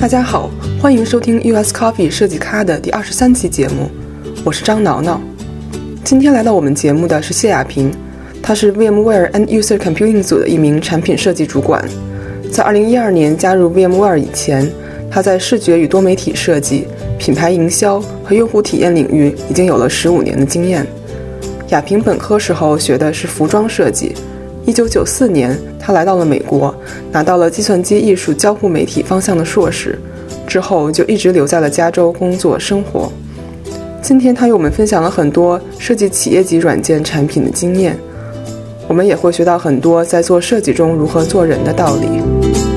大家好，欢迎收听 US Coffee 设计咖的第二十三期节目，我是张挠挠。今天来到我们节目的是谢亚平，他是 VMware End User Computing 组的一名产品设计主管。在二零一二年加入 VMware 以前，他在视觉与多媒体设计、品牌营销和用户体验领域已经有了十五年的经验。亚平本科时候学的是服装设计。一九九四年，他来到了美国，拿到了计算机艺术交互媒体方向的硕士，之后就一直留在了加州工作生活。今天他与我们分享了很多设计企业级软件产品的经验，我们也会学到很多在做设计中如何做人的道理。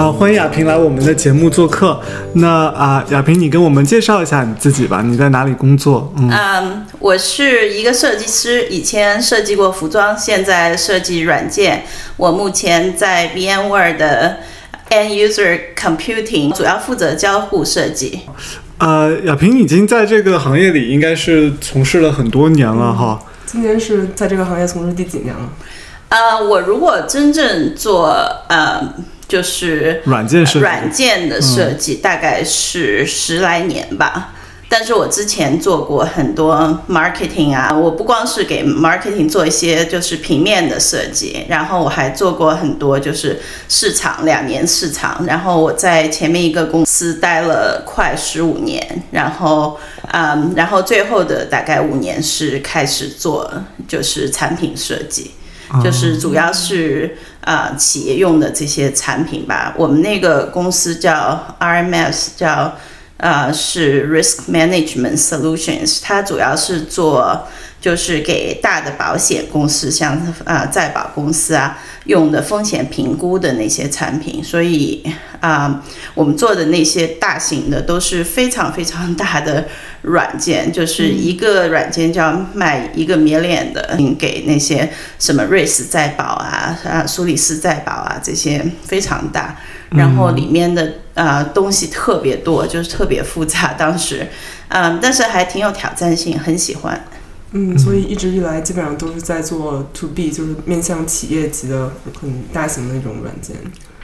啊，欢迎亚萍来我们的节目做客。那啊，亚萍，你跟我们介绍一下你自己吧。你在哪里工作？嗯，我是一个设计师，以前设计过服装，现在设计软件。我目前在 VMware 的 End User Computing，主要负责交互设计。呃，亚萍已经在这个行业里应该是从事了很多年了哈。今年是在这个行业从事第几年了？呃，我如果真正做呃。就是软件设软件的设计，大概是十来年吧。但是我之前做过很多 marketing 啊，我不光是给 marketing 做一些就是平面的设计，然后我还做过很多就是市场两年市场。然后我在前面一个公司待了快十五年，然后嗯，然后最后的大概五年是开始做就是产品设计。就是主要是啊企业用的这些产品吧。我们那个公司叫 RMS，叫呃是 Risk Management Solutions，它主要是做就是给大的保险公司，像啊在保公司啊用的风险评估的那些产品。所以啊我们做的那些大型的都是非常非常大的。软件就是一个软件，就要卖一个 million 的，给那些什么瑞士在保啊、啊苏黎世在保啊这些非常大，然后里面的呃东西特别多，就是特别复杂。当时，嗯，但是还挺有挑战性，很喜欢。嗯，所以一直以来基本上都是在做 to B，就是面向企业级的很大型的那种软件。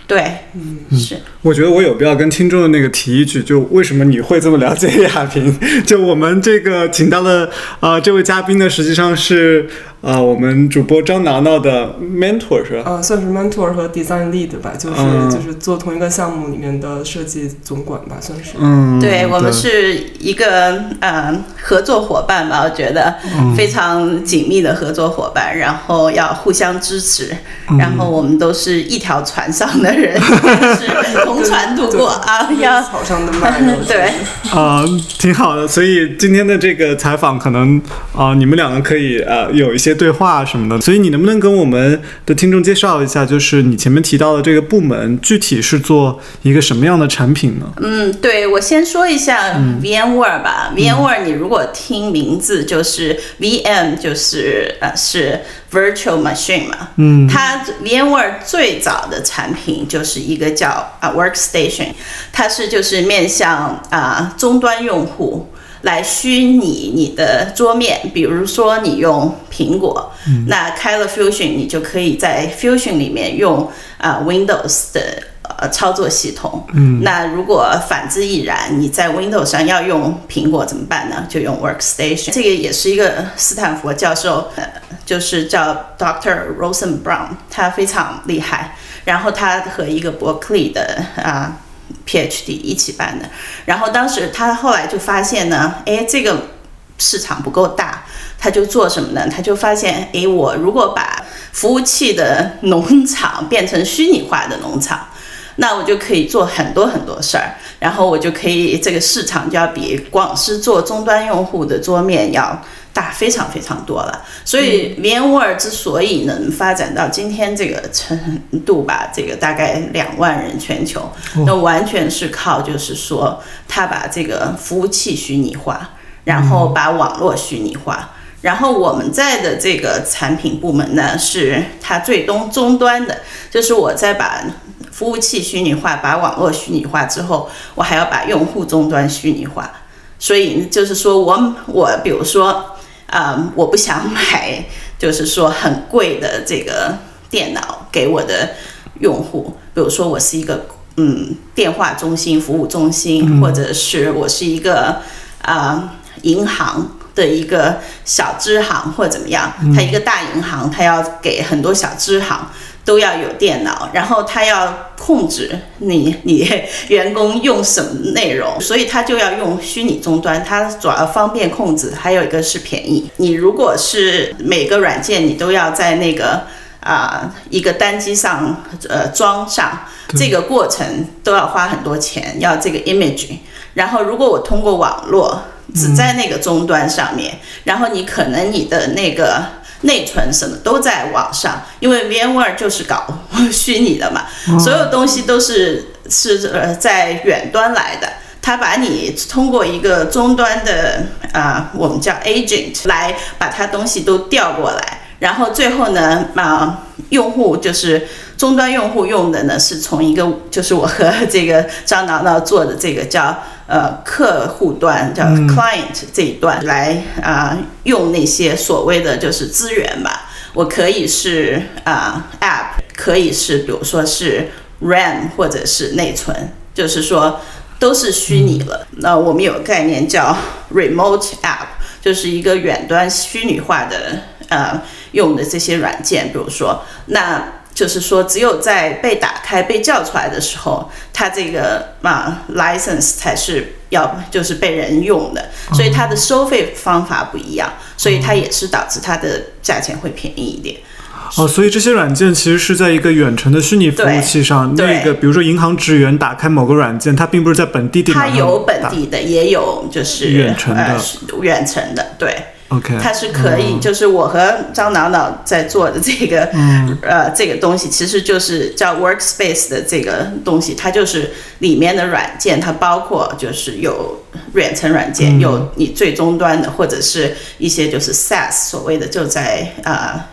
对，嗯，是。我觉得我有必要跟听众的那个提一句，就为什么你会这么了解亚萍？就我们这个请到的啊，这位嘉宾呢，实际上是。啊，我们主播张挠挠的 mentor 是吧？呃，算是 mentor 和 design lead 吧，就是就是做同一个项目里面的设计总管吧，算是。嗯，对我们是一个呃合作伙伴吧，我觉得非常紧密的合作伙伴，然后要互相支持，然后我们都是一条船上的人，是同船渡过啊，要 草上的麦。对，啊，挺好的。所以今天的这个采访，可能啊，你们两个可以呃有一些。对话什么的，所以你能不能跟我们的听众介绍一下，就是你前面提到的这个部门具体是做一个什么样的产品呢？嗯，对我先说一下 VMware 吧。VMware 你如果听名字就是 VM，就是呃是 Virtual Machine 嘛。嗯，它 VMware 最早的产品就是一个叫啊 Workstation，它是就是面向啊终端用户。来虚拟你的桌面，比如说你用苹果，那开了 Fusion，你就可以在 Fusion 里面用啊 Windows 的呃操作系统。嗯，那如果反之亦然，你在 Windows 上要用苹果怎么办呢？就用 Workstation。这个也是一个斯坦福教授，呃，就是叫 Dr. Rosen Brown，他非常厉害。然后他和一个伯克利的啊。PhD 一起办的，然后当时他后来就发现呢，哎，这个市场不够大，他就做什么呢？他就发现，哎，我如果把服务器的农场变成虚拟化的农场，那我就可以做很多很多事儿，然后我就可以这个市场就要比光是做终端用户的桌面要。大非常非常多了，所以 VMware 之所以能发展到今天这个程度吧，这个大概两万人全球，那完全是靠就是说，他把这个服务器虚拟化，然后把网络虚拟化，然后我们在的这个产品部门呢，是它最终终端的，就是我在把服务器虚拟化，把网络虚拟化之后，我还要把用户终端虚拟化，所以就是说我我比如说。啊，我不想买，就是说很贵的这个电脑给我的用户，比如说我是一个嗯电话中心、服务中心，或者是我是一个啊银行。的一个小支行或怎么样，它一个大银行，它要给很多小支行都要有电脑，然后他要控制你 你员工用什么内容，所以他就要用虚拟终端，它主要方便控制，还有一个是便宜。你如果是每个软件你都要在那个啊一个单机上呃装上，这个过程都要花很多钱，要这个 image，然后如果我通过网络。只在那个终端上面，然后你可能你的那个内存什么都在网上，因为 VMware 就是搞 虚拟的嘛，所有东西都是是呃在远端来的，它把你通过一个终端的啊，我们叫 agent 来把它东西都调过来，然后最后呢啊，用户就是终端用户用的呢是从一个就是我和这个张挠挠做的这个叫。呃，客户端叫 client 这一段来啊，用那些所谓的就是资源吧。我可以是啊 app，可以是比如说是 RAM 或者是内存，就是说都是虚拟了。那我们有个概念叫 remote app，就是一个远端虚拟化的呃用的这些软件，比如说那。就是说，只有在被打开、被叫出来的时候，它这个嘛 license 才是要就是被人用的，所以它的收费方法不一样，所以它也是导致它的价钱会便宜一点。哦，所以这些软件其实是在一个远程的虚拟服务器上，那个比如说银行职员打开某个软件，它并不是在本地电脑上，它有本地的，也有就是远程的，远程的，对。OK，它是可以，就是我和张脑脑在做的这个，嗯呃，这个东西其实就是叫 Workspace 的这个东西，它就是里面的软件，它包括就是有远程软件，有你最终端的，或者是一些就是 SaaS 所谓的就在啊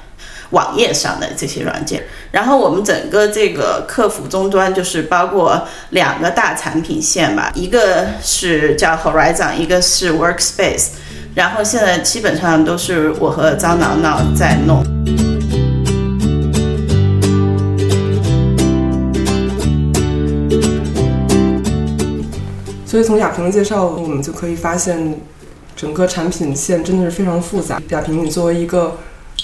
网页上的这些软件。然后我们整个这个客服终端就是包括两个大产品线吧，一个是叫 Horizon，一个是 Workspace。然后现在基本上都是我和张挠挠在弄。所以从亚萍的介绍，我们就可以发现，整个产品线真的是非常复杂。亚萍，你作为一个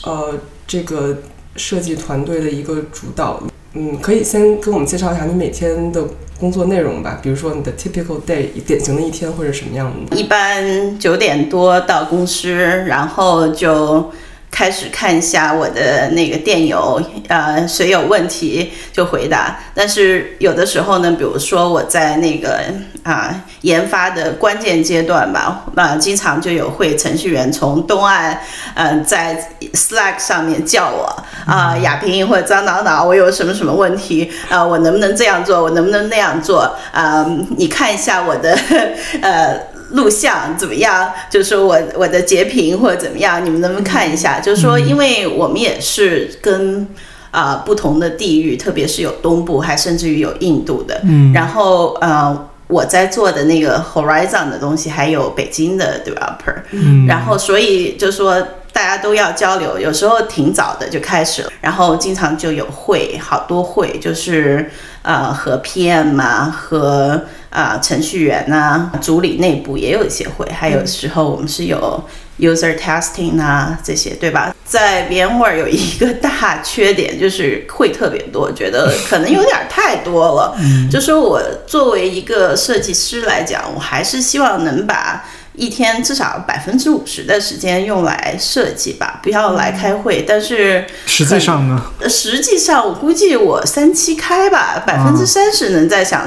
呃这个设计团队的一个主导，嗯，可以先跟我们介绍一下你每天的。工作内容吧，比如说你的 typical day，典型的一天会是什么样的？一般九点多到公司，然后就。开始看一下我的那个电邮，呃，谁有问题就回答。但是有的时候呢，比如说我在那个啊研发的关键阶段吧，啊，经常就有会程序员从东岸，嗯，在 Slack 上面叫我啊，亚萍或者张导导，我有什么什么问题啊，我能不能这样做？我能不能那样做？啊，你看一下我的，呃。录像怎么样？就是说我我的截屏或者怎么样，你们能不能看一下？就是说，因为我们也是跟啊不同的地域，特别是有东部，还甚至于有印度的。嗯。然后呃，我在做的那个 Horizon 的东西，还有北京的 developer。嗯。然后所以就说大家都要交流，有时候挺早的就开始了，然后经常就有会，好多会，就是呃和 PM 啊和。啊，程序员呐，组里内部也有一些会，还有时候我们是有 user testing 啊这些，对吧？在 VMware 有一个大缺点，就是会特别多，觉得可能有点太多了。就说我作为一个设计师来讲，我还是希望能把。一天至少百分之五十的时间用来设计吧，不要来开会。但是实际上呢？实际上我估计我三七开吧，百分之三十能在想，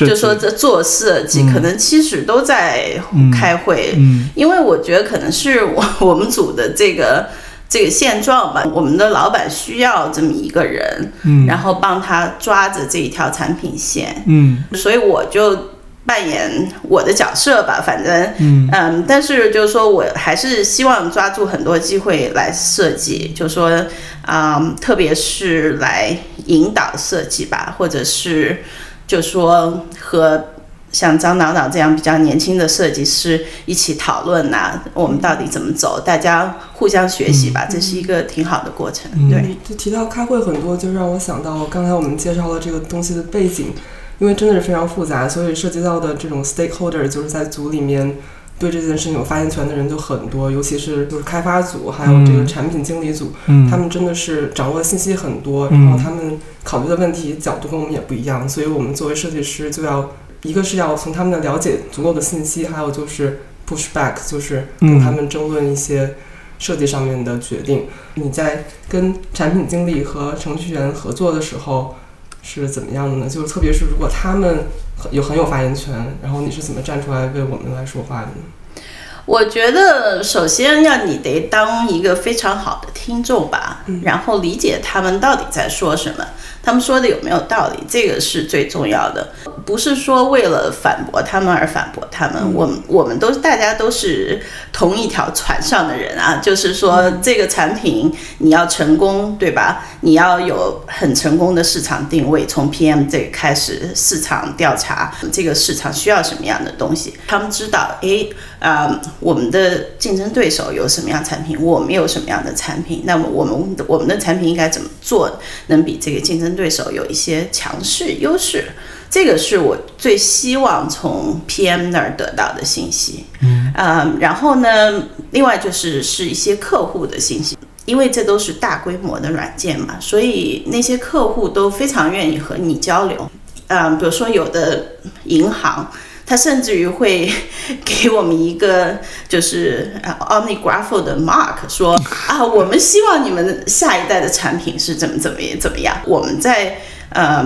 就说这做设计，可能七十都在开会。嗯，因为我觉得可能是我 我们组的这个这个现状吧，我们的老板需要这么一个人，嗯，然后帮他抓着这一条产品线，嗯，所以我就。扮演我的角色吧，反正，嗯，但是就是说我还是希望抓住很多机会来设计，就说，啊，特别是来引导设计吧，或者是就说和像张导导这样比较年轻的设计师一起讨论呐、我们到底怎么走，大家互相学习吧，这是一个挺好的过程。对，就提到开会很多，就让我想到刚才我们介绍了这个东西的背景，因为真的是非常复杂，所以涉及到的这种 stakeholder 就是在组里面对这件事情有发言权的人就很多，尤其是就是开发组还有这个产品经理组，嗯他们真的是掌握的信息很多，然后他们考虑的问题角度跟我们也不一样，所以我们作为设计师就要一个是要从他们的了解足够的信息，还有就是 push back，就是跟他们争论一些设计上面的决定。你在跟产品经理和程序员合作的时候是怎么样的呢？就是特别是如果他们很有很有发言权，然后你是怎么站出来为我们来说话的呢？我觉得首先要你得当一个非常好的听众吧，然后理解他们到底在说什么，他们说的有没有道理，这个是最重要的。不是说为了反驳他们而反驳他们，我们我们都大家都是同一条船上的人啊，就是说这个产品你要成功，对吧？你要有很成功的市场定位，从 PM 这开始市场调查，这个市场需要什么样的东西，他们知道，诶，啊、我们的竞争对手有什么样产品，我们有什么样的产品，那么我们我们的产品应该怎么做，能比这个竞争对手有一些强势优势？这个是我最希望从 PM 那儿得到的信息。嗯，然后呢，另外就是是一些客户的信息。因为这都是大规模的软件嘛，所以那些客户都非常愿意和你交流。嗯，比如说有的银行，它甚至于会 给我们一个就是呃 OmniGraph 的 mark，说 啊，我们希望你们下一代的产品是怎么怎么怎么样。我们在呃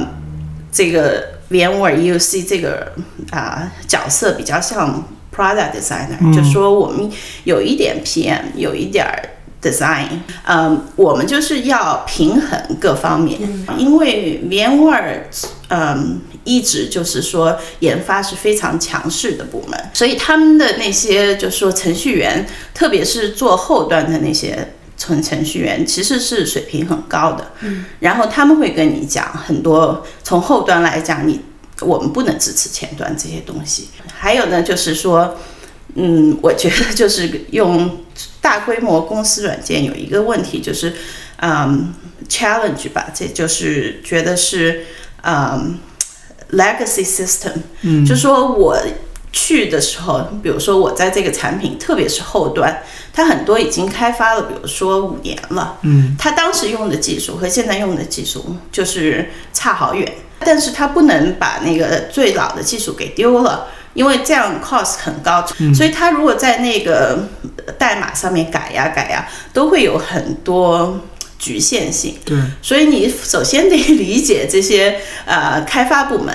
这个 VMware EUC 这个啊、角色比较像 product designer，、就说我们有一点 PM，有一点儿 design，嗯，我们就是要平衡各方面，因为 VMware，嗯，一直就是说研发是非常强势的部门，所以他们的那些就是说程序员，特别是做后端的那些。程程序员其实是水平很高的，嗯，然后他们会跟你讲很多，从后端来讲，你我们不能支持前端这些东西。还有呢，就是说，嗯，我觉得就是用大规模公司软件有一个问题，就是，嗯，challenge 吧，这就是觉得是，嗯，legacy system，嗯，就说我去的时候，比如说我在这个产品，特别是后端，它很多已经开发了，比如说五年了，嗯，它当时用的技术和现在用的技术就是差好远，但是它不能把那个最老的技术给丢了。因为这样 cost 很高，所以它如果在那个代码上面改呀改呀，都会有很多局限性。对，所以你首先得理解这些呃开发部门、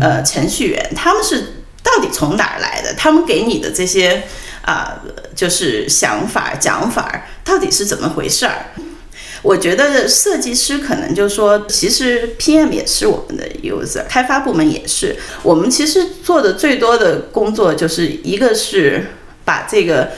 呃程序员，他们是到底从哪儿来的？他们给你的这些啊、就是想法、讲法，到底是怎么回事儿？我觉得设计师可能就说，其实 PM 也是我们的 user，开发部门也是。我们其实做的最多的工作，就是一个是把这个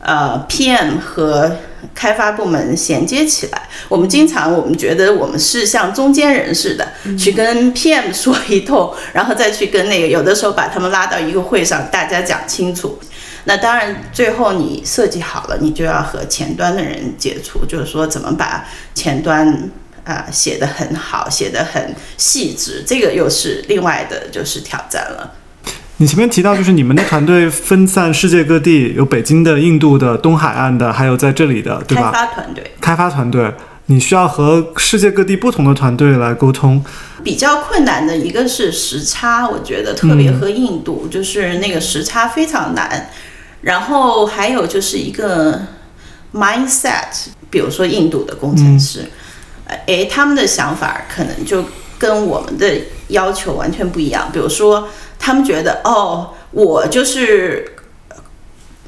呃 PM 和开发部门衔接起来。我们经常我们觉得我们是像中间人似的，去跟 PM 说一通，然后再去跟那个有的时候把他们拉到一个会上，大家讲清楚。那当然，最后你设计好了，你就要和前端的人接触，就是说怎么把前端啊、写得很好，写得很细致，这个又是另外的就是挑战了。你前面提到，就是你们的团队分散世界各地，有北京的、印度的、东海岸的，还有在这里的，对吧开？发团队开发团队，你需要和世界各地不同的团队来沟通。比较困难的一个是时差，我觉得特别和印度、就是那个时差非常难，然后还有就是一个 mindset，比如说印度的工程师，呃诶，他们的想法可能就跟我们的要求完全不一样。比如说，他们觉得哦，我就是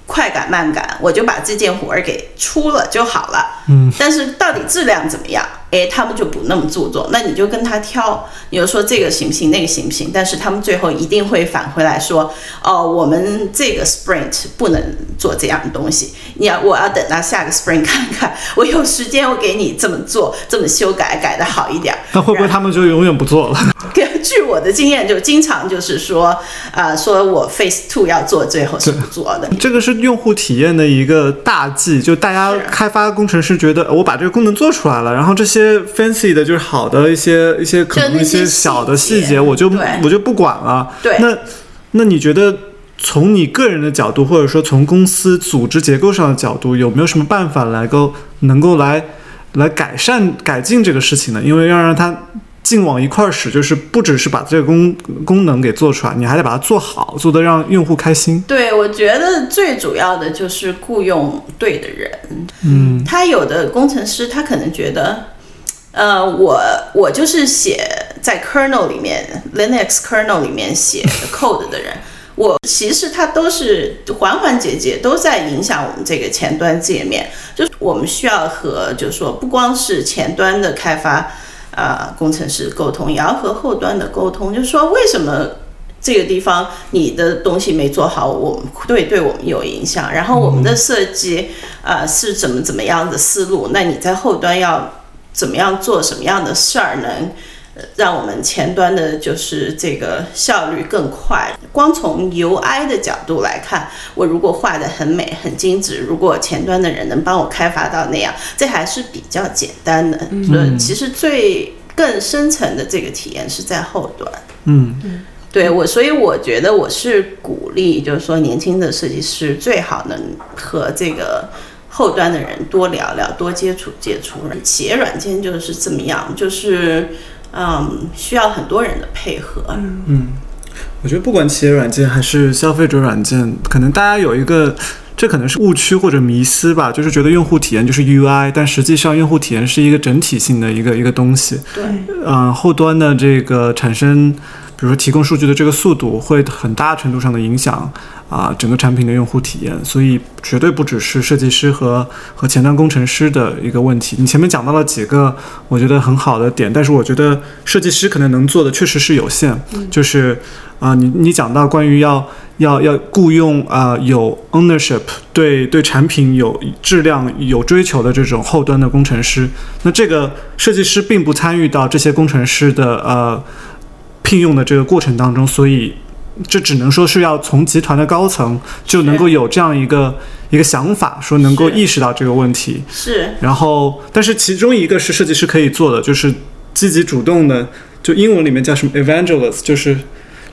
快赶慢赶，我就把这件活儿给出了就好了。嗯，但是到底质量怎么样？诶，他们就不那么注重。那你就跟他挑，你就说这个行不行，那个行不行？但是他们最后一定会返回来说，哦，我们这个 sprint 不能做这样的东西，你要我要等到下个 spring 看看，我有时间我给你这么做，这么修改，改的好一点。那会不会他们就永远不做了？根 据我的经验，就经常就是说，啊，说我 Face Two 要做，最后是不做的。这个是用户体验的一个大忌，就大家开发工程师觉得我把这个功能做出来了，然后这些 fancy 的就是好的一些一些可能一些小的细节，我就我就不管了。对，那那你觉得？从你个人的角度，或者说从公司组织结构上的角度，有没有什么办法来够能够来来改善改进这个事情呢？因为要让它劲往一块儿使，就是不只是把这个功功能给做出来，你还得把它做好，做的让用户开心。对，我觉得最主要的就是雇佣对的人。嗯，他有的工程师，他可能觉得，呃，我我就是写在 kernel 里面，Linux kernel 里面写 code 的人。我其实它都是环环节节都在影响我们这个前端界面，就是我们需要和就是说不光是前端的开发啊工程师沟通，也要和后端的沟通，就是说为什么这个地方你的东西没做好，我们对对我们有影响，然后我们的设计啊是怎么怎么样的思路，那你在后端要怎么样做什么样的事儿能？让我们前端的就是这个效率更快。光从 UI 的角度来看，我如果画的很美、很精致，如果前端的人能帮我开发到那样，这还是比较简单的。嗯，其实最更深层的这个体验是在后端。嗯，对我，所以我觉得我是鼓励，就是说年轻的设计师最好能和这个后端的人多聊聊、多接触接触。企业软件就是这么样，就是。嗯，需要很多人的配合。嗯，我觉得不管企业软件还是消费者软件，可能大家有一个，这可能是误区或者迷思吧，就是觉得用户体验就是 UI，但实际上用户体验是一个整体性的一个一个东西。对，嗯，后端的这个产生，比如说提供数据的这个速度，会很大程度上的影响。啊，整个产品的用户体验，所以绝对不只是设计师和和前端工程师的一个问题。你前面讲到了几个我觉得很好的点，但是我觉得设计师可能能做的确实是有限。就是啊，你你讲到关于要要要雇佣啊有 ownership 对对产品有质量有追求的这种后端的工程师，那这个设计师并不参与到这些工程师的呃聘用的这个过程当中，所以。这只能说是要从集团的高层就能够有这样一个一个想法，说能够意识到这个问题。是。然后，但是其中一个是设计师可以做的，就是积极主动的，就英文里面叫什么 evangelist，就是。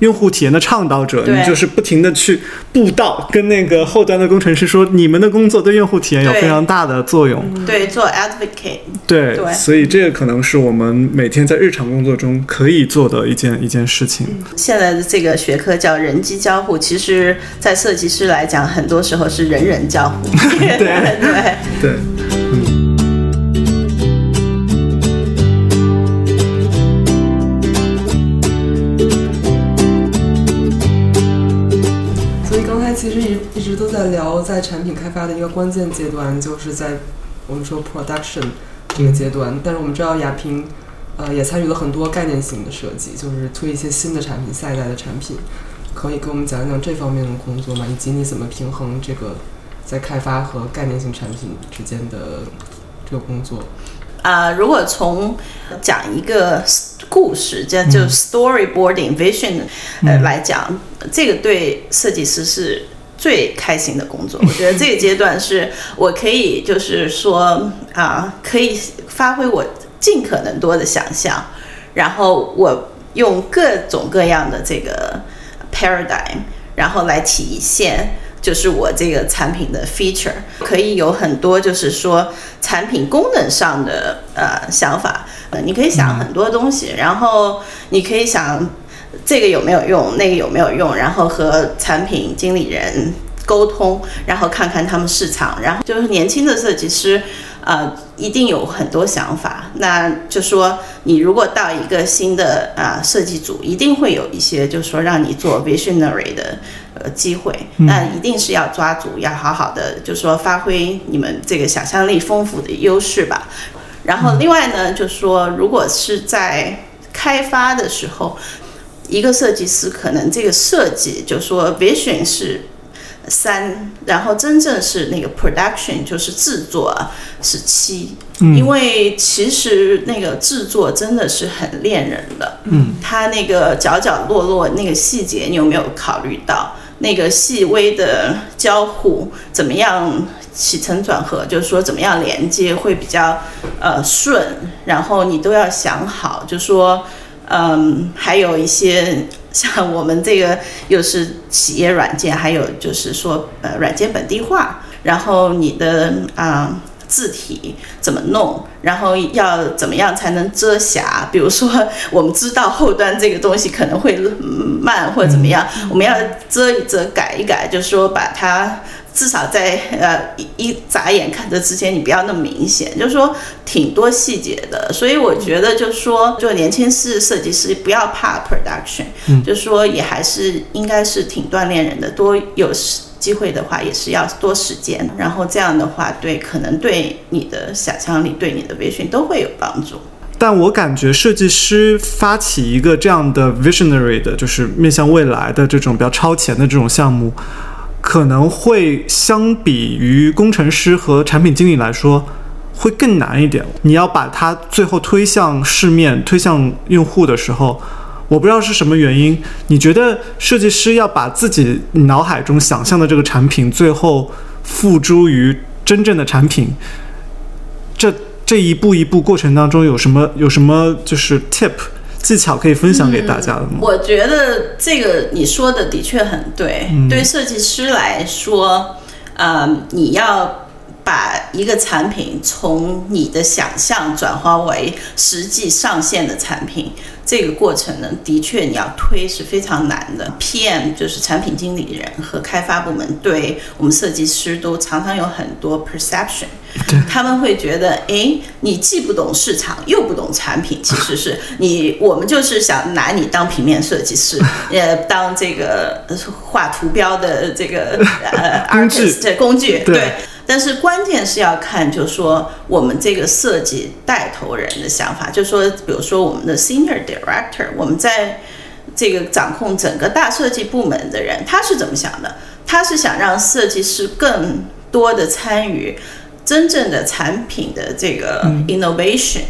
用户体验的倡导者，你就是不停的去布道，跟那个后端的工程师说，你们的工作对用户体验有非常大的作用。对，做 advocate。对，所以这个可能是我们每天在日常工作中可以做的一件一件事情。现在的这个学科叫人机交互，其实，在设计师来讲，很多时候是人人交互。对 对对，嗯。在聊，在产品开发的一个关键阶段，就是在我们说 production 这个阶段。但是我们知道亚平，呃，也参与了很多概念型的设计，就是推一些新的产品、下一代的产品。可以给我们讲一讲这方面的工作吗？以及你怎么平衡这个在开发和概念性产品之间的这个工作？啊，如果从讲一个故事，叫就 storyboarding vision，呃来讲，这个对设计师是最开心的工作。我觉得这个阶段是我可以就是说啊，可以发挥我尽可能多的想象，然后我用各种各样的这个 paradigm，然后来体现。就是我这个产品的 feature 可以有很多，就是说产品功能上的呃想法，呃，你可以想很多东西，然后你可以想这个有没有用，那个有没有用，然后和产品经理人沟通，然后看看他们市场，然后就是年轻的设计师。呃，一定有很多想法。那就说你如果到一个新的啊设计组，一定会有一些，就是说让你做 visionary 的呃机会。那一定是要抓住，要好好的，就是说发挥你们这个想象力丰富的优势吧。然后另外呢，就是说如果是在开发的时候，一个设计师可能这个设计，就说 vision 是。三，然后真正是那个 production 就是制作啊是七，因为其实那个制作真的是很恋人的，嗯，它那个角角落落那个细节，你有没有考虑到那个细微的交互怎么样起承转合，就是说怎么样连接会比较呃顺，然后你都要想好，就说嗯，还有一些。像我们这个又是企业软件，还有就是说呃软件本地化，然后你的啊字体怎么弄，然后要怎么样才能遮瑕？比如说我们知道后端这个东西可能会慢或者怎么样，我们要遮一遮改一改，就是说把它。至少在呃一一眨眼看着之前，你不要那么明显，就是说挺多细节的。所以我觉得就是说，做年轻式设计师不要怕 production，嗯，就是说也还是应该是挺锻炼人的。多有机会的话，也是要多时间。然后这样的话，对可能对你的想象力、对你的 vision 都会有帮助。但我感觉设计师发起一个这样的 visionary 的，就是面向未来的这种比较超前的这种项目。可能会相比于工程师和产品经理来说，会更难一点。你要把它最后推向市面、推向用户的时候，我不知道是什么原因。你觉得设计师要把自己脑海中想象的这个产品，最后付诸于真正的产品，这这一步一步过程当中有什么有什么就是 tip？技巧可以分享给大家的吗？我觉得这个你说的的确很对。对设计师来说，呃，你要把一个产品从你的想象转化为实际上线的产品，这个过程呢，的确你要推是非常难的。PM 就是产品经理人和开发部门，对我们设计师都常常有很多 perception。他们会觉得，哎，你既不懂市场，又不懂产品，其实是 你，我们就是想拿你当平面设计师，呃，当这个画图标的这个呃 artist 工具，对。但是关键是要看，就是说我们这个设计带头人的想法，就是说，比如说我们的 senior director，我们在这个掌控整个大设计部门的人，他是怎么想的？他是想让设计师更多的参与。真正的产品的这个 innovation，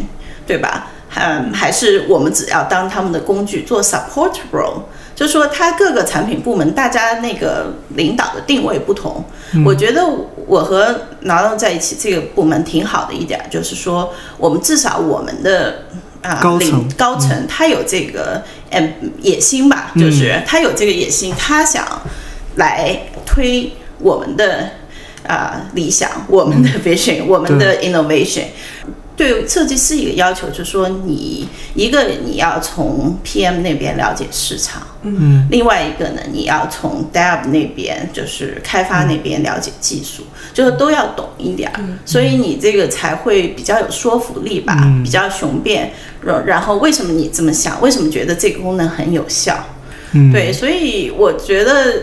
对吧？嗯，还是我们只要当他们的工具做 support role，就是说，他各个产品部门大家那个领导的定位不同。我觉得我和拿到在一起这个部门挺好的一点，就是说，我们至少我们的啊领高层他有这个嗯野心吧，就是他有这个野心，他想来推我们的。啊，理想，我们的 vision，我们的 innovation，对设计师一个要求就是说，你一个你要从 PM 那边了解市场，嗯，另外一个呢，你要从 dev 那边就是开发那边了解技术，就是都要懂一点儿，所以你这个才会比较有说服力吧，比较雄辩。然后为什么你这么想？为什么觉得这个功能很有效？嗯，对，所以我觉得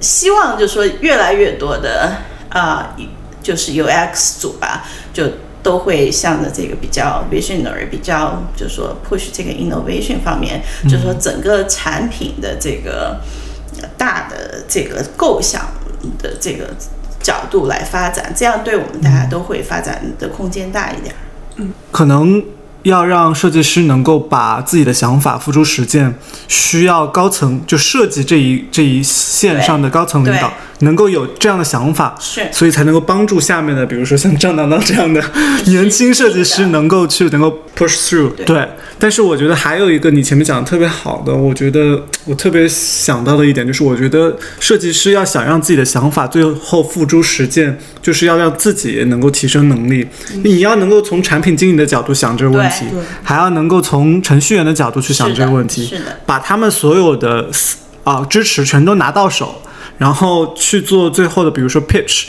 希望就是说越来越多的。啊，就是 UX 组吧，就都会向着这个比较 visionary，比较就是说 push 这个 innovation 方面，就是说整个产品的这个大的这个构想的这个角度来发展，这样对我们大家都会发展的空间大一点。嗯，可能。要让设计师能够把自己的想法付诸实践，需要高层就设计这一这一线上的高层领导能够有这样的想法，是，所以才能够帮助下面的，比如说像张楠楠这样的 年轻设计师能够去能够 push through。对，但是我觉得还有一个你前面讲的特别好的，我觉得我特别想到的一点就是，我觉得设计师要想让自己的想法最后付诸实践，就是要让自己能够提升能力。你要能够从产品经理的角度想这个问题。还要能够从程序员的角度去想这个问题，把他们所有的啊支持全都拿到手，然后去做最后的，比如说 pitch。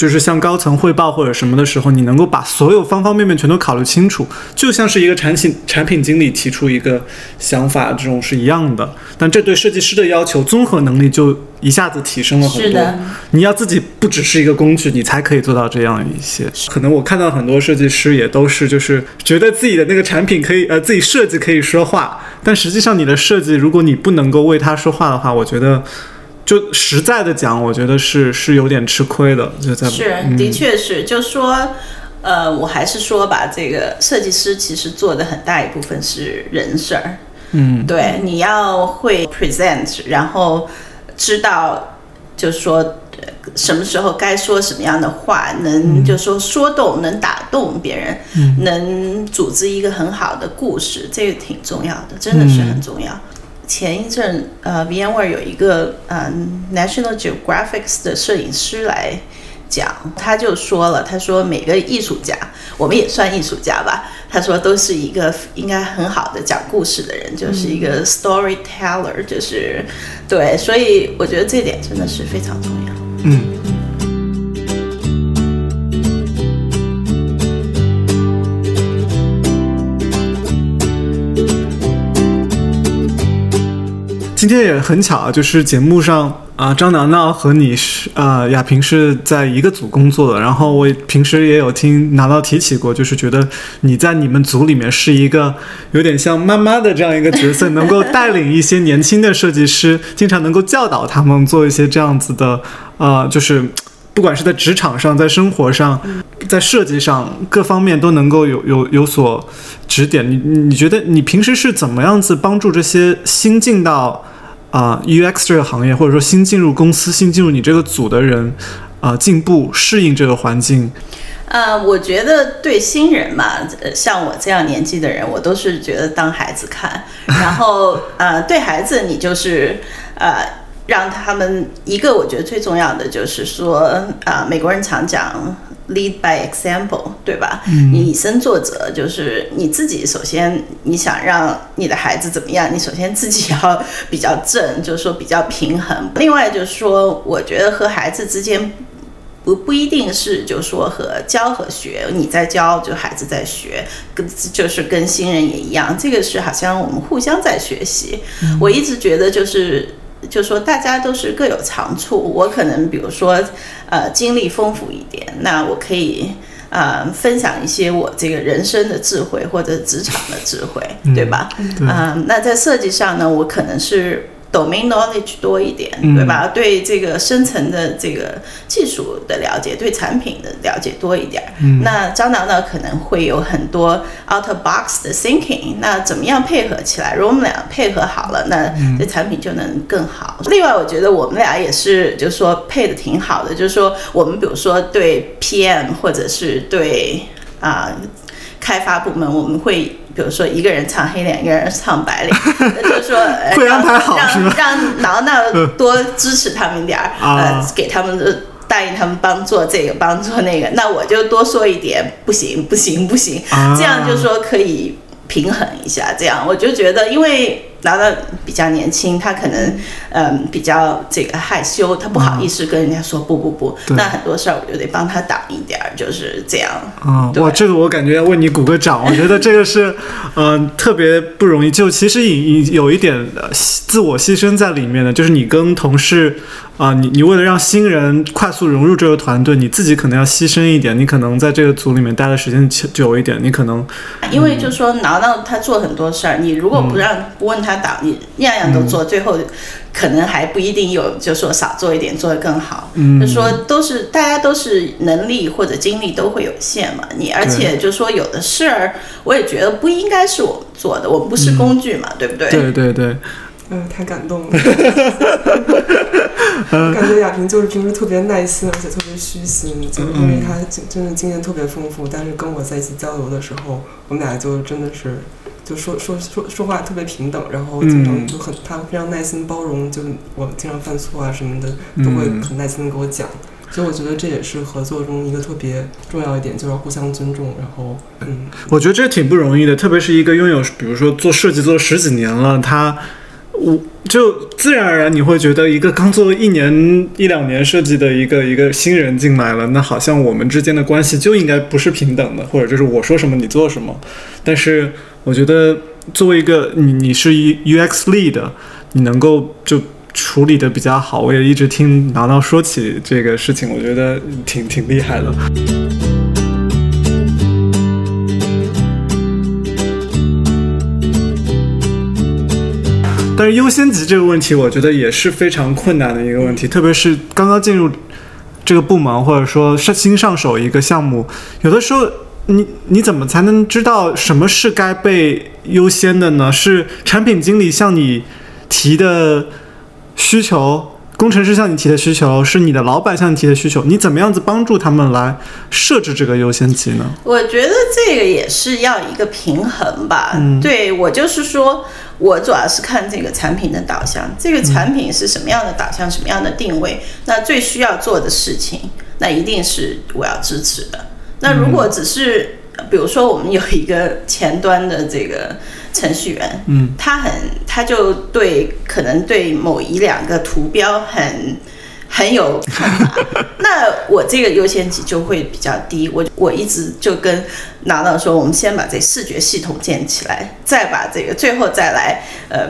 就是向高层汇报或者什么的时候，你能够把所有方方面面全都考虑清楚，就像是一个产品产品经理提出一个想法这种是一样的。但这对设计师的要求，综合能力就一下子提升了很多。你要自己不只是一个工具，你才可以做到这样一些。可能我看到很多设计师也都是，就是觉得自己的那个产品可以，呃，自己设计可以说话，但实际上你的设计，如果你不能够为他说话的话，我觉得。就实在的讲，我觉得是是有点吃亏的，就在是，的确是，就说，呃，我还是说吧，这个设计师其实做的很大一部分是人事儿，嗯，对，你要会 present，然后知道，就是说什么时候该说什么样的话，能就说说动，能打动别人，能组织一个很好的故事，这个挺重要的，真的是很重要。前一阵，呃，VMware 有一个呃 National Geographic 的摄影师来讲，他就说了，他说每个艺术家，我们也算艺术家吧，他说都是一个应该很好的讲故事的人，就是一个 storyteller，就是对，所以我觉得这点真的是非常重要。嗯。今天也很巧，就是节目上啊，张楠楠和你是啊，亚萍是在一个组工作的。然后我平时也有听楠楠提起过，就是觉得你在你们组里面是一个有点像妈妈的这样一个角色，能够带领一些年轻的设计师，经常能够教导他们做一些这样子的呃，就是不管是在职场上，在生活上，在设计上各方面都能够有有有所指点。你你觉得你平时是怎么样子帮助这些新进到啊、UX 这个行业，或者说新进入公司、新进入你这个组的人啊、进步、适应这个环境？呃，我觉得对新人嘛，像我这样年纪的人，我都是觉得当孩子看。然后，呃，对孩子，你就是呃，让他们一个，我觉得最重要的就是说，啊、美国人常讲 lead by example，对吧？你以身作则，就是你自己首先你想让你的孩子怎么样，你首先自己要比较正，就是说比较平衡。另外就是说，我觉得和孩子之间。不不一定是就说和教和学，你在教就孩子在学，跟就是跟新人也一样，这个是好像我们互相在学习。我一直觉得就是。就说大家都是各有长处，我可能比如说，呃，经历丰富一点，那我可以呃分享一些我这个人生的智慧或者职场的智慧，对吧？对嗯，那在设计上呢，我可能是 domain knowledge 多一点，嗯对吧？对这个深层的这个技术的了解，对产品的了解多一点。嗯那张导呢，可能会有很多 out of box 的 thinking。那怎么样配合起来？如果我们俩配合好了，那这产品就能更好。另外，我觉得我们俩也是，就是说配的挺好的。就是说，我们比如说对 PM 或者是对啊。开发部门我们会，比如说一个人唱黑脸，一个人唱白脸，就是说呃会安排好让让挠挠多支持他们点儿，啊。呃，给他们的答应他们帮做这个，帮做那个，那我就多说一点，不行，不行，不行，啊。这样就说可以平衡一下。这样我就觉得，因为挠挠比较年轻，他可能嗯比较这个害羞，他不好意思跟人家说不不不，对那很多事儿我就得帮他挡一点儿，就是这样。啊、对哇，这个我感觉要为你鼓个掌，我觉得这个是，嗯、特别不容易。就其实已已有一点的牺自我牺牲在里面的，就是你跟同事啊、你你为了让新人快速融入这个团队，你自己可能要牺牲一点，你可能在这个组里面待的时间久久一点，你可能因为就说挠挠他做很多事儿，你如果不让不问他挡，你样样都做，最后可能还不一定有，就说少做一点，做得更好。嗯。就说都是大家都是能力或者精力都会有限嘛，你而且就说有的事儿，我也觉得不应该是我们做的，我们不是工具嘛，对不对？对对对，嗯，太感动了。我 感觉亚萍就是平时特别耐心，而且特别虚心，就是因为她真真的经验特别丰富，但是跟我在一起交流的时候，我们俩就真的是就说说说说话特别平等，然后经常就很她非常耐心包容，就我经常犯错啊什么的，都会很耐心的给我讲。所以我觉得这也是合作中一个特别重要一点，就是要互相尊重。然后，嗯，我觉得这挺不容易的，特别是一个拥有，比如说做设计做十几年了，他，我就自然而然你会觉得一个刚做一年一两年设计的一个一个新人进来了，那好像我们之间的关系就应该不是平等的，或者就是我说什么你做什么。但是我觉得作为一个你你是 U UX lead，你能够就。处理的比较好，我也一直听拿到说起这个事情，我觉得挺挺厉害的。但是优先级这个问题，我觉得也是非常困难的一个问题，特别是刚刚进入这个部门，或者说是新上手一个项目，有的时候你你怎么才能知道什么是该被优先的呢？是产品经理向你提的需求？工程师向你提的需求是你的老板向你提的需求，你怎么样子帮助他们来设置这个优先级呢？我觉得这个也是要一个平衡吧。嗯对我就是说，我主要是看这个产品的导向，这个产品是什么样的导向，什么样的定位，那最需要做的事情，那一定是我要支持的。那如果只是比如说，我们有一个前端的这个。程序员，嗯，他很，他就对可能对某一两个图标很很有看法，那我这个优先级就会比较低。我我一直就跟拿到说，我们先把这视觉系统建起来，再把这个最后再来呃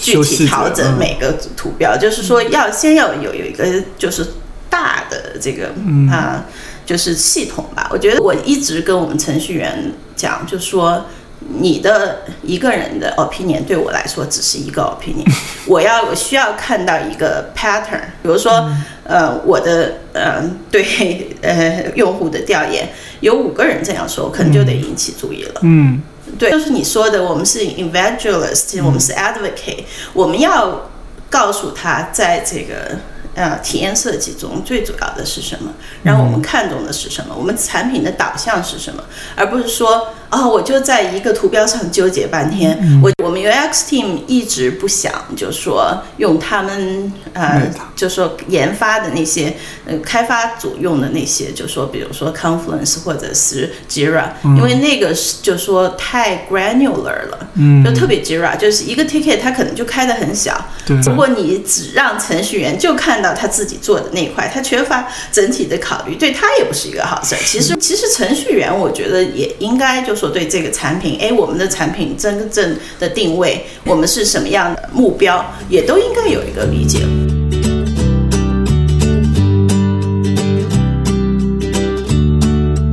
具体调整每个图标。就是说，要先要有有一个就是大的这个啊，就是系统吧。我觉得我一直跟我们程序员讲，就说。你的一个人的 opinion 对我来说只是一个 opinion，我要我需要看到一个 pattern，比如说，呃，我的呃对呃用户的调研有五个人这样说，可能就得引起注意了。嗯，对，就是你说的，我们是 evangelist，我们是 advocate，我们要告诉他在这个。呃，体验设计中最主要的是什么？然后我们看重的是什么？我们产品的导向是什么？而不是说，哦，我就在一个图标上纠结半天。我我们 UX team 一直不想，就说用他们呃，就说研发的那些呃开发组用的那些，就说比如说 Confluence 或者是 Jira，因为那个是就说太 granular 了，就特别 Jira，就是一个 ticket 它可能就开的很小。如果你只让程序员就看到。他自己做的那一块，他缺乏整体的考虑，对他也不是一个好事儿。其实，其实程序员我觉得也应该就所对这个产品，哎，我们的产品真正的定位，我们是什么样的目标，也都应该有一个理解。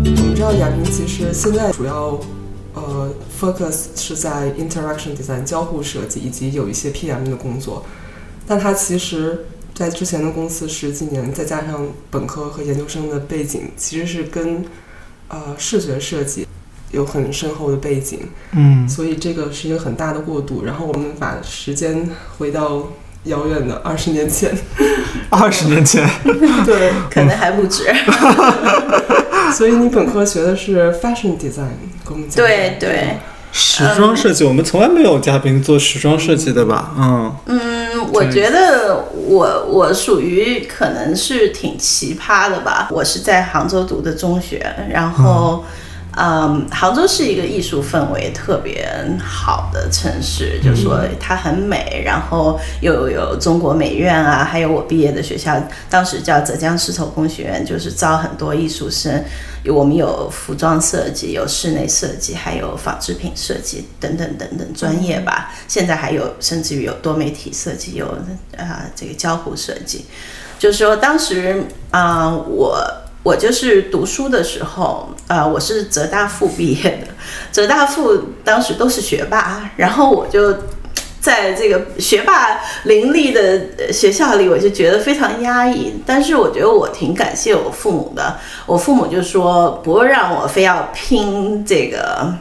我们知道雅萍其实现在主要呃 focus 是在 interaction design 交互设计，以及有一些 PM 的工作，但他其实。在之前的公司十几年，再加上本科和研究生的背景，其实是跟呃视觉设计有很深厚的背景。嗯，所以这个是一个很大的过渡。然后我们把时间回到遥远的二十年前，二十年前，对，可能还不止。所以你本科学的是 fashion design，对对。时装设计，我们从来没有嘉宾做时装设计的吧？嗯嗯，我觉得我我属于可能是挺奇葩的吧。我是在杭州读的中学，然后。嗯，杭州是一个艺术氛围特别好的城市，就说它很美，然后又有中国美院啊，还有我毕业的学校，当时叫浙江丝绸工学院，就是招很多艺术生，有我们有服装设计，有室内设计，还有纺织品设计等等等等专业吧。现在还有甚至于有多媒体设计，有啊这个交互设计，就是说当时啊我。我就是读书的时候，呃，我是浙大附毕业的，浙大附当时都是学霸，然后我就在这个学霸林立的学校里，我就觉得非常压抑。但是我觉得我挺感谢我父母的，我父母就说不让我非要拼这个。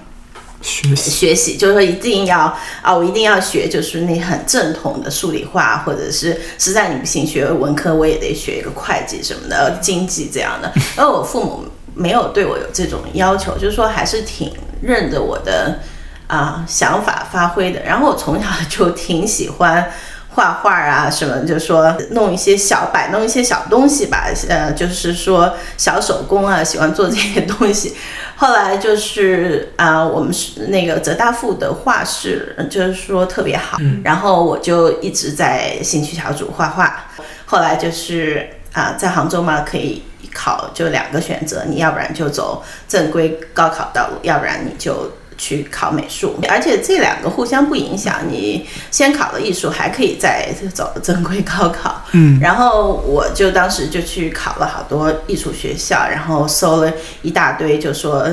学习学习就是说一定要啊，我一定要学，就是那很正统的数理化，或者是实在你不行学文科，我也得学一个会计什么的，经济这样的。而我父母没有对我有这种要求，就是说还是挺认着我的啊想法发挥的。然后我从小就挺喜欢。画画啊，什么就说弄一些小摆弄一些小东西吧，呃，就是说小手工啊，喜欢做这些东西。后来就是啊，我们是那个浙大附的画室，就是说特别好，然后我就一直在兴趣小组画画。后来就是啊，在杭州嘛，可以考就两个选择，你要不然就走正规高考道路，要不然你就。去考美术，而且这两个互相不影响。你先考了艺术，还可以再走正规高考。嗯，然后我就当时就去考了好多艺术学校，然后搜了一大堆，就说，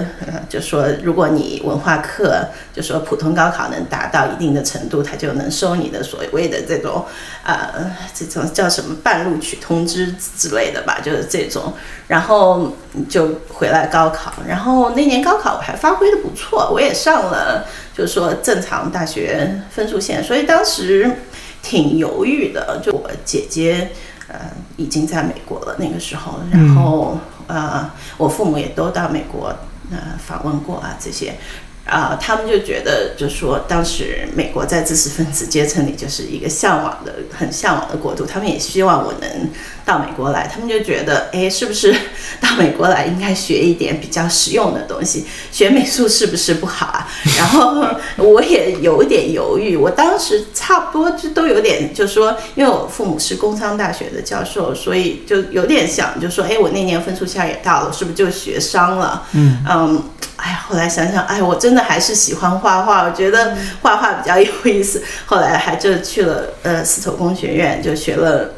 就说如果你文化课就说普通高考能达到一定的程度，他就能收你的所谓的这种呃这种叫什么半录取通知之类的吧，就是这种，然后就回来高考，然后那年高考我还发挥的不错，我也上了就是说正常大学分数线，所以当时挺犹豫的，就我姐姐。呃，已经在美国了那个时候，然后呃，我父母也都到美国呃访问过啊，这些。啊，他们就觉得，就说当时美国在知识分子阶层里就是一个向往的、很向往的国度，他们也希望我能到美国来。他们就觉得，哎，是不是到美国来应该学一点比较实用的东西？学美术是不是不好啊？然后我也有点犹豫，我当时差不多就都有点，就说，因为我父母是工商大学的教授，所以就有点想，就说，哎，我那年分数线也到了，是不是就学商了？嗯嗯。哎呀，后来想想，哎，我真的还是喜欢画画，我觉得画画比较有意思。后来还就去了呃丝绸工学院，就学了。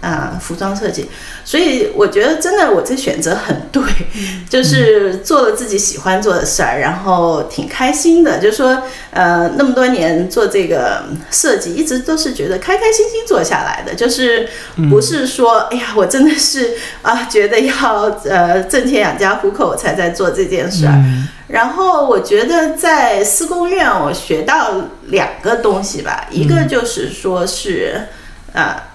啊，服装设计，所以我觉得真的我这选择很对，就是做了自己喜欢做的事儿，然后挺开心的。就是说，呃，那么多年做这个设计，一直都是觉得开开心心做下来的，就是不是说，哎呀，我真的是啊，觉得要呃挣钱养家糊口才在做这件事儿。然后我觉得在施工院，我学到两个东西吧，一个就是说是啊。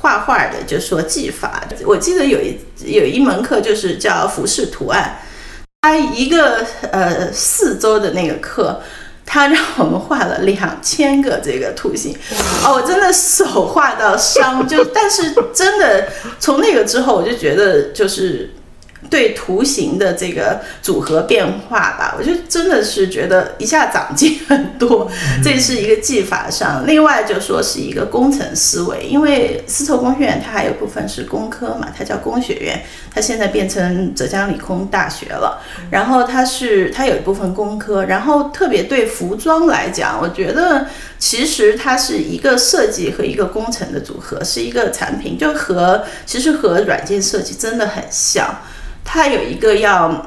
画画的就说技法，我记得有一有一门课就是叫服饰图案，他一个呃四周的那个课，他让我们画了两千个这个图形，哦，我真的手画到伤，就但是真的从那个之后，我就觉得就是。对图形的这个组合变化吧，我就真的是觉得一下长进很多。这是一个技法上，另外就说是一个工程思维，因为丝绸工学院它还有部分是工科嘛，它叫工学院，它现在变成浙江理工大学了。然后它是它有一部分工科，然后特别对服装来讲，我觉得其实它是一个设计和一个工程的组合，是一个产品，就和其实和软件设计真的很像。它有一个要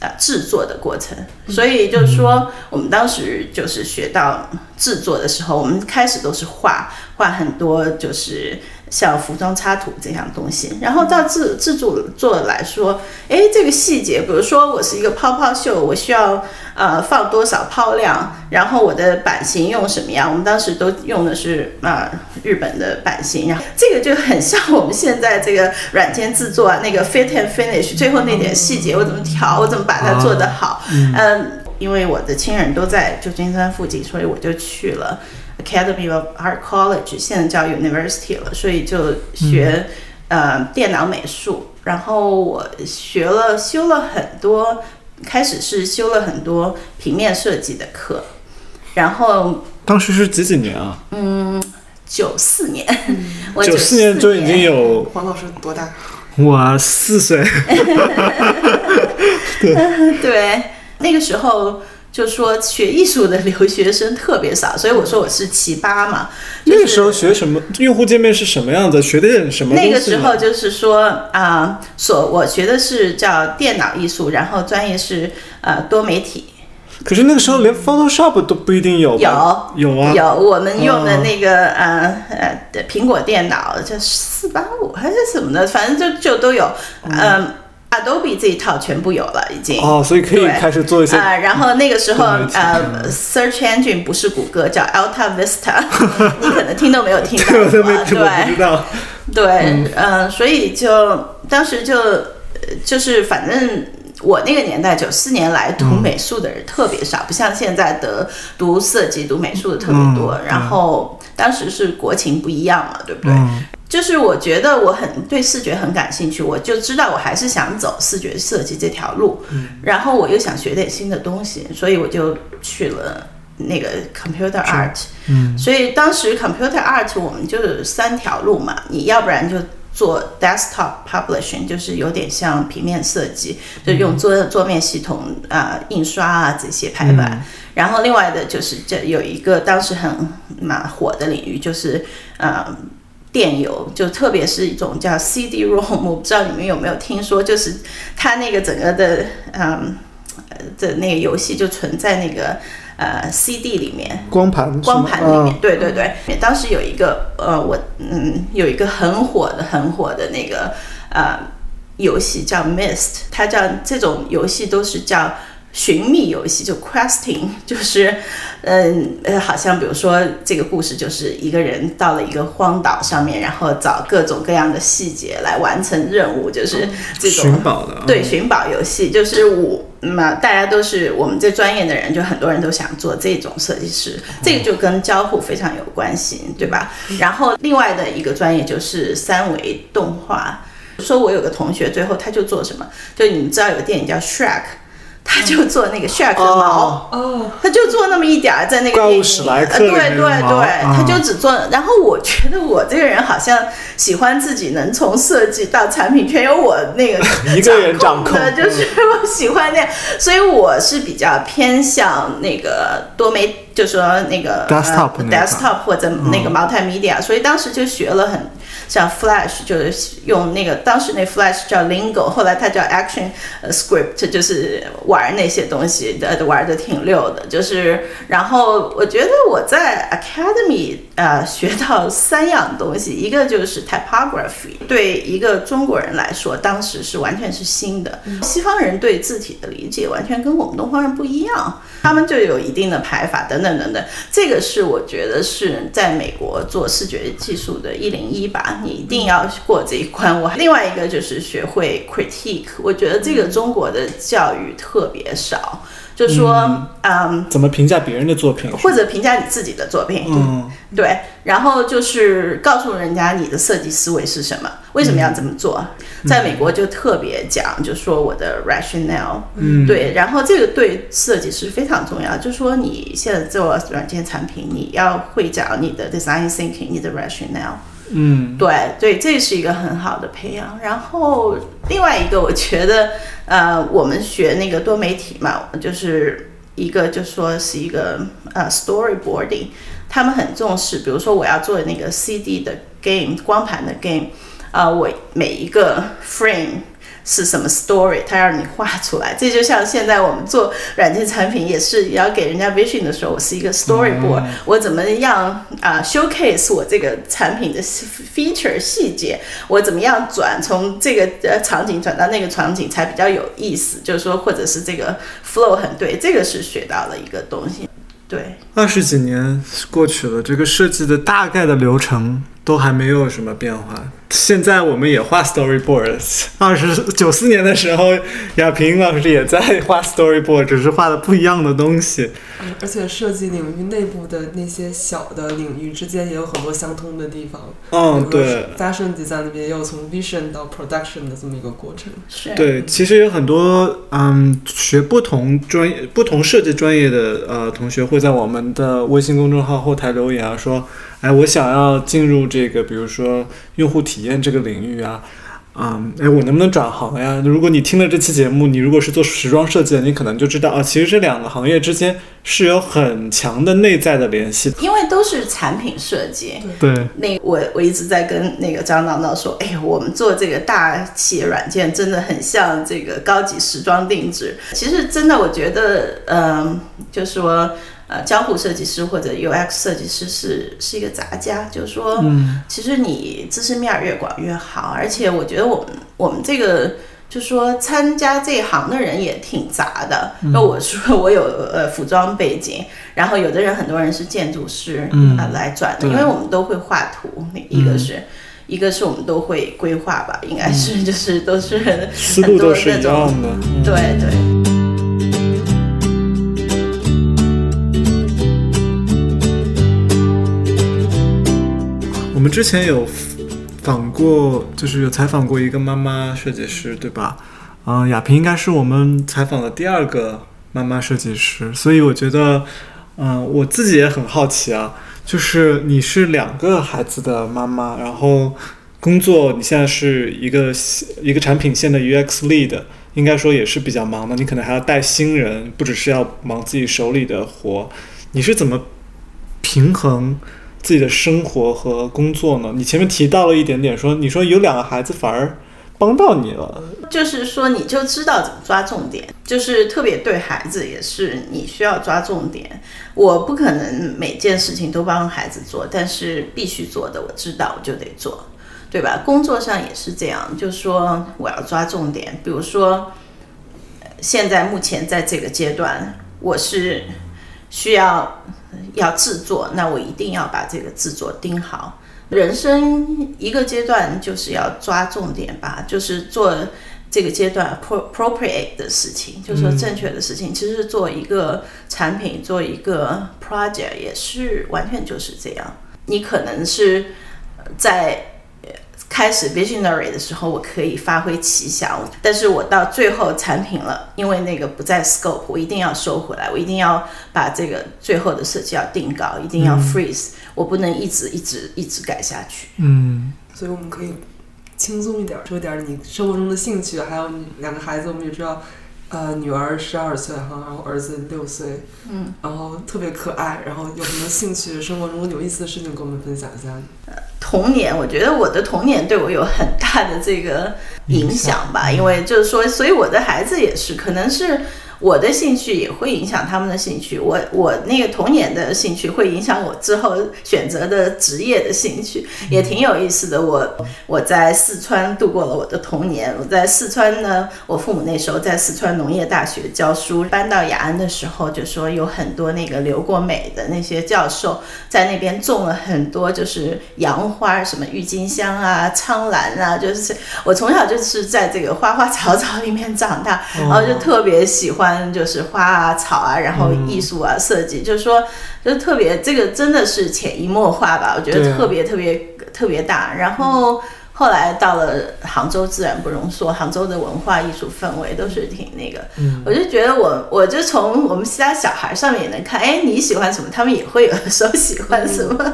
呃制作的过程，所以就是说，我们当时就是学到制作的时候，我们开始都是画画很多，就是像服装插图这样东西，然后到制制作做来说，哎，这个细节，比如说我是一个泡泡袖，我需要。呃，放多少泡量，然后我的版型用什么样？我们当时都用的是啊日本的版型，然后这个就很像我们现在这个软件制作啊，那个 fit and finish，最后那点细节我怎么调，我怎么把它做得好？嗯，因为我的亲人都在旧金山附近，所以我就去了 Academy of Art College，现在叫 University 了，所以就学呃电脑美术，然后我学了修了很多。开始是修了很多平面设计的课，然后当时是几几年啊？嗯，九四年。九四年就已经有黄老师多大？我四岁。对对，那个时候。就说学艺术的留学生特别少，所以我说我是奇葩嘛。那个时候学什么？用户界面是什么样子？学的什么？那个时候就是说啊，所我学的是叫电脑艺术，然后专业是呃多媒体。可是那个时候连 Photoshop 都不一定有。有有啊，有我们用的那个呃呃苹果电脑叫四八五还是什么的，反正就就都有嗯。Adobe 这一套全部有了，已经哦，所以可以开始做一些啊。然后那个时候，呃，Search Engine 不是谷歌，叫 Alta Vista，你可能听都没有听到，对，不知道。对，嗯，所以就当时就就是反正我那个年代九四年来读美术的人特别少，不像现在的读设计、读美术的特别多。然后当时是国情不一样嘛，对不对？就是我觉得我很对视觉很感兴趣，我就知道我还是想走视觉设计这条路。嗯，然后我又想学点新的东西，所以我就去了那个 computer art。嗯，所以当时 computer art 我们就是三条路嘛，你要不然就做 desktop publishing，就是有点像平面设计，就用桌桌面系统啊印刷啊这些排版。然后另外的就是这有一个当时很蛮火的领域，就是呃。电邮就特别是一种叫 CD-ROM，我不知道你们有没有听说，就是它那个整个的嗯的那个游戏就存在那个呃 CD 里面，光盘光盘里面，啊。对对对，当时有一个呃，我嗯有一个很火的很火的那个呃游戏叫 Mist，它叫这种游戏都是叫寻觅游戏，就 questing，就是嗯呃，好像比如说这个故事就是一个人到了一个荒岛上面，然后找各种各样的细节来完成任务，就是这种寻宝的，对，寻宝游戏就是我，那、大家都是我们这专业的人，就很多人都想做这种设计师，这个就跟交互非常有关系，对吧？然后另外的一个专业就是三维动画。说我有个同学，最后他就做什么？就你们知道有个电影叫 Shrek，他就做那个 Shrek 的毛。哦，他就做那么一点儿在那个怪物电影史莱克呃对里面的对毛。对，啊他就只做。然后我觉得我这个人好像喜欢自己能从设计到产品全由我那个一个人掌控的，就是我喜欢那样，所以我是比较偏向那个多媒，就说那个 Desktop 呃 desktop 或者那个 multimedia，、所以当时就学了很像 Flash，就是用那个当时那 Flash 叫 Lingo，后来它叫 Action 呃 Script，就是玩那些东西的玩的挺溜的，就是然后我觉得我在 Academy 呃学到三样东西，一个就是 typography，对一个中国人来说，当时是完全是新的，西方人对字体的理解完全跟我们东方人不一样。他们就有一定的排法等等等等，这个是我觉得是在美国做视觉技术的一零一吧，你一定要过这一关。我另外一个就是学会 critique，我觉得这个中国的教育特别少，就说嗯。怎么评价别人的作品？或者评价你自己的作品，嗯，对，然后就是告诉人家你的设计思维是什么，为什么要这么做。在美国就特别讲，就说我的 rationale，嗯，对，然后这个对设计师非常重要，就是说你现在做软件产品，你要会讲你的 design thinking，你的 rationale。嗯，对对，这是一个很好的培养。然后另外一个，我觉得，呃，我们学那个多媒体嘛，就是一个就说是一个呃 storyboarding，他们很重视，比如说我要做那个 CD 的 game 光盘的 game，啊、我每一个 frame。是什么 story，它让你画出来，这就像现在我们做软件产品也是要给人家 vision 的时候，我是一个 storyboard，、我怎么样啊、showcase 我这个产品的 feature 细节，我怎么样转从这个呃场景转到那个场景才比较有意思，就是说或者是这个 flow 很对，这个是学到了一个东西，对。二十几年过去了，这个设计的大概的流程都还没有什么变化。现在我们也画 storyboards 二十九四年的时候，亚平老师也在画 storyboard，只是画的不一样的东西。而且设计领域内部的那些小的领域之间也有很多相通的地方。嗯，比如说对。，fashion design 那边也有从 vision 到 production 的这么一个过程。是，对，其实有很多嗯，学不同专业、不同设计专业的呃同学会在我们的微信公众号后台留言啊，说，哎，我想要进入这个，比如说用户体验这个领域啊，嗯，哎，我能不能转行呀？如果你听了这期节目，你如果是做时装设计的，你可能就知道啊，其实这两个行业之间是有很强的内在的联系。因为都是产品设计。对，那我我一直在跟那个张闹闹说，哎呀，我们做这个大企业软件真的很像这个高级时装定制。其实真的，我觉得，嗯、就说。呃，交互设计师或者 UX 设计师是是一个杂家，就是说，嗯其实你知识面儿越广越好，而且我觉得我们我们这个就说参加这一行的人也挺杂的。那、我说我有呃服装背景，然后有的人很多人是建筑师，嗯啊来转的，因为我们都会画图，一个是。一个是我们都会规划吧，应该是就是都是思很多路都是一那种样的。嗯对对。我们之前有访过，就是有采访过一个妈妈设计师，对吧？嗯、亚萍应该是我们采访的第二个妈妈设计师，所以我觉得，嗯、我自己也很好奇啊，就是你是两个孩子的妈妈，然后工作你现在是一个一个产品线的 UX lead，应该说也是比较忙的，你可能还要带新人，不只是要忙自己手里的活，你是怎么平衡自己的生活和工作呢？你前面提到了一点点说，你说有两个孩子反而帮到你了。就是说，你就知道怎么抓重点，就是特别对孩子也是，你需要抓重点。我不可能每件事情都帮孩子做，但是必须做的，我知道我就得做，对吧？工作上也是这样，就是说我要抓重点。比如说，现在目前在这个阶段，我是需要要制作，那我一定要把这个制作盯好。人生一个阶段就是要抓重点吧，就是做这个阶段 appropriate 的事情，就是说正确的事情。其实做一个产品，做一个 project 也是完全就是这样。你可能是在开始 visionary 的时候，我可以发挥奇想，但是我到最后产品了，因为那个不在 scope，我一定要收回来，我一定要把这个最后的设计要定稿，一定要 freeze。我不能一直一直一直改下去。嗯，所以我们可以轻松一点说点你生活中的兴趣，还有两个孩子，我们也知道，呃，女儿十二岁哈，然后儿子六岁，嗯，然后特别可爱，然后有什么兴趣，生活中有意思的事情跟我们分享一下。童年，我觉得我的童年对我有很大的这个影响吧，因为就是说，所以我的孩子也是，可能是。我的兴趣也会影响他们的兴趣，我我那个童年的兴趣会影响我之后选择的职业的兴趣，也挺有意思的。我我在四川度过了我的童年，我在四川呢，我父母那时候在四川农业大学教书，搬到雅安的时候就说有很多那个留过美的那些教授在那边种了很多就是洋花，什么郁金香啊、苍兰啊，就是我从小就是在这个花花草草里面长大，然后就特别喜欢。就是花啊草啊，然后艺术啊设计，就是说，就是特别这个真的是潜移默化吧，我觉得特别特别特别大。然后后来到了杭州，自然不容说，杭州的文化艺术氛围都是挺那个。我就觉得我我就从我们其他小孩上面也能看，哎，你喜欢什么，他们也会有的时候喜欢什么。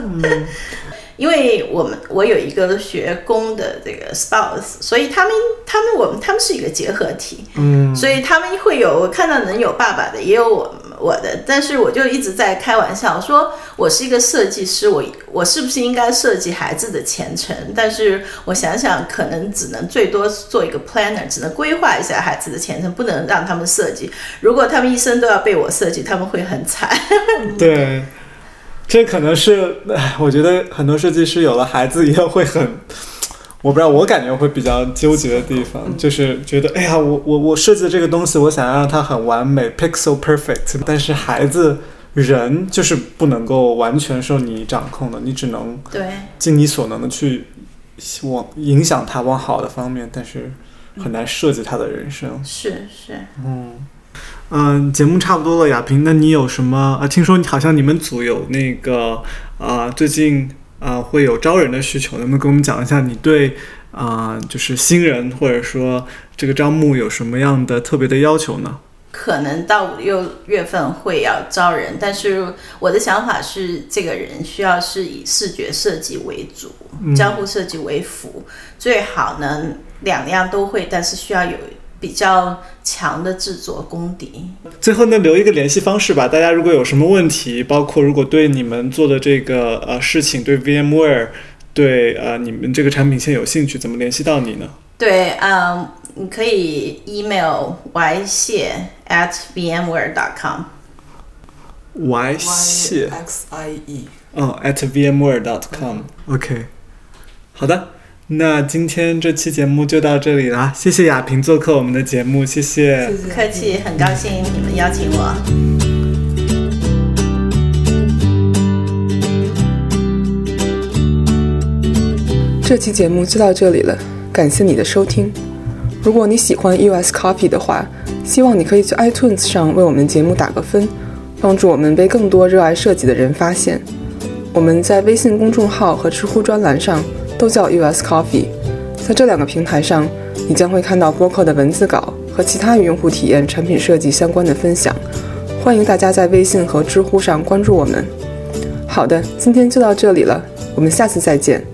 因为我们我有一个学工的这个 spouse，所以他们他们我们他们是一个结合体，嗯，所以他们会有我看到能有爸爸的，也有我我的，但是我就一直在开玩笑说，我是一个设计师，我我是不是应该设计孩子的前程？但是我想想，可能只能最多做一个 planner，只能规划一下孩子的前程，不能让他们设计。如果他们一生都要被我设计，他们会很惨。对。这可能是，我觉得很多设计师有了孩子以后会很，我不知道，我感觉会比较纠结的地方，就是觉得，哎呀，我我我设计的这个东西，我想要让它很完美，pixel perfect，但是孩子人就是不能够完全受你掌控的，你只能对尽你所能的去往影响他往好的方面，但是很难设计他的人生。是是，嗯。嗯，节目差不多了，亚萍，那你有什么？啊，听说你好像你们组有那个，呃，最近呃会有招人的需求，能不能跟我们讲一下你对啊，就是新人或者说这个招募有什么样的特别的要求呢？可能到五六月份会要招人，但是我的想法是，这个人需要是以视觉设计为主，交互设计为辅，最好呢两样都会，但是需要有。比较强的制作功底。最后呢，留一个联系方式吧。大家如果有什么问题，包括如果对你们做的这个呃事情，对 VMware，对呃你们这个产品线有兴趣，怎么联系到你呢？对，嗯，你可以 email y 谢 at vmware.com。y 谢 x i e。哦，at vmware.com。OK，好的。那今天这期节目就到这里啦，谢谢亚萍做客我们的节目，谢谢。不客气，很高兴你们邀请我。这期节目就到这里了，感谢你的收听。如果你喜欢 US Coffee 的话，希望你可以去 iTunes 上为我们节目打个分，帮助我们被更多热爱设计的人发现。我们在微信公众号和知乎专栏上。都叫 US Coffee，在这两个平台上，你将会看到播客的文字稿和其他与用户体验、产品设计相关的分享。欢迎大家在微信和知乎上关注我们。好的，今天就到这里了，我们下次再见。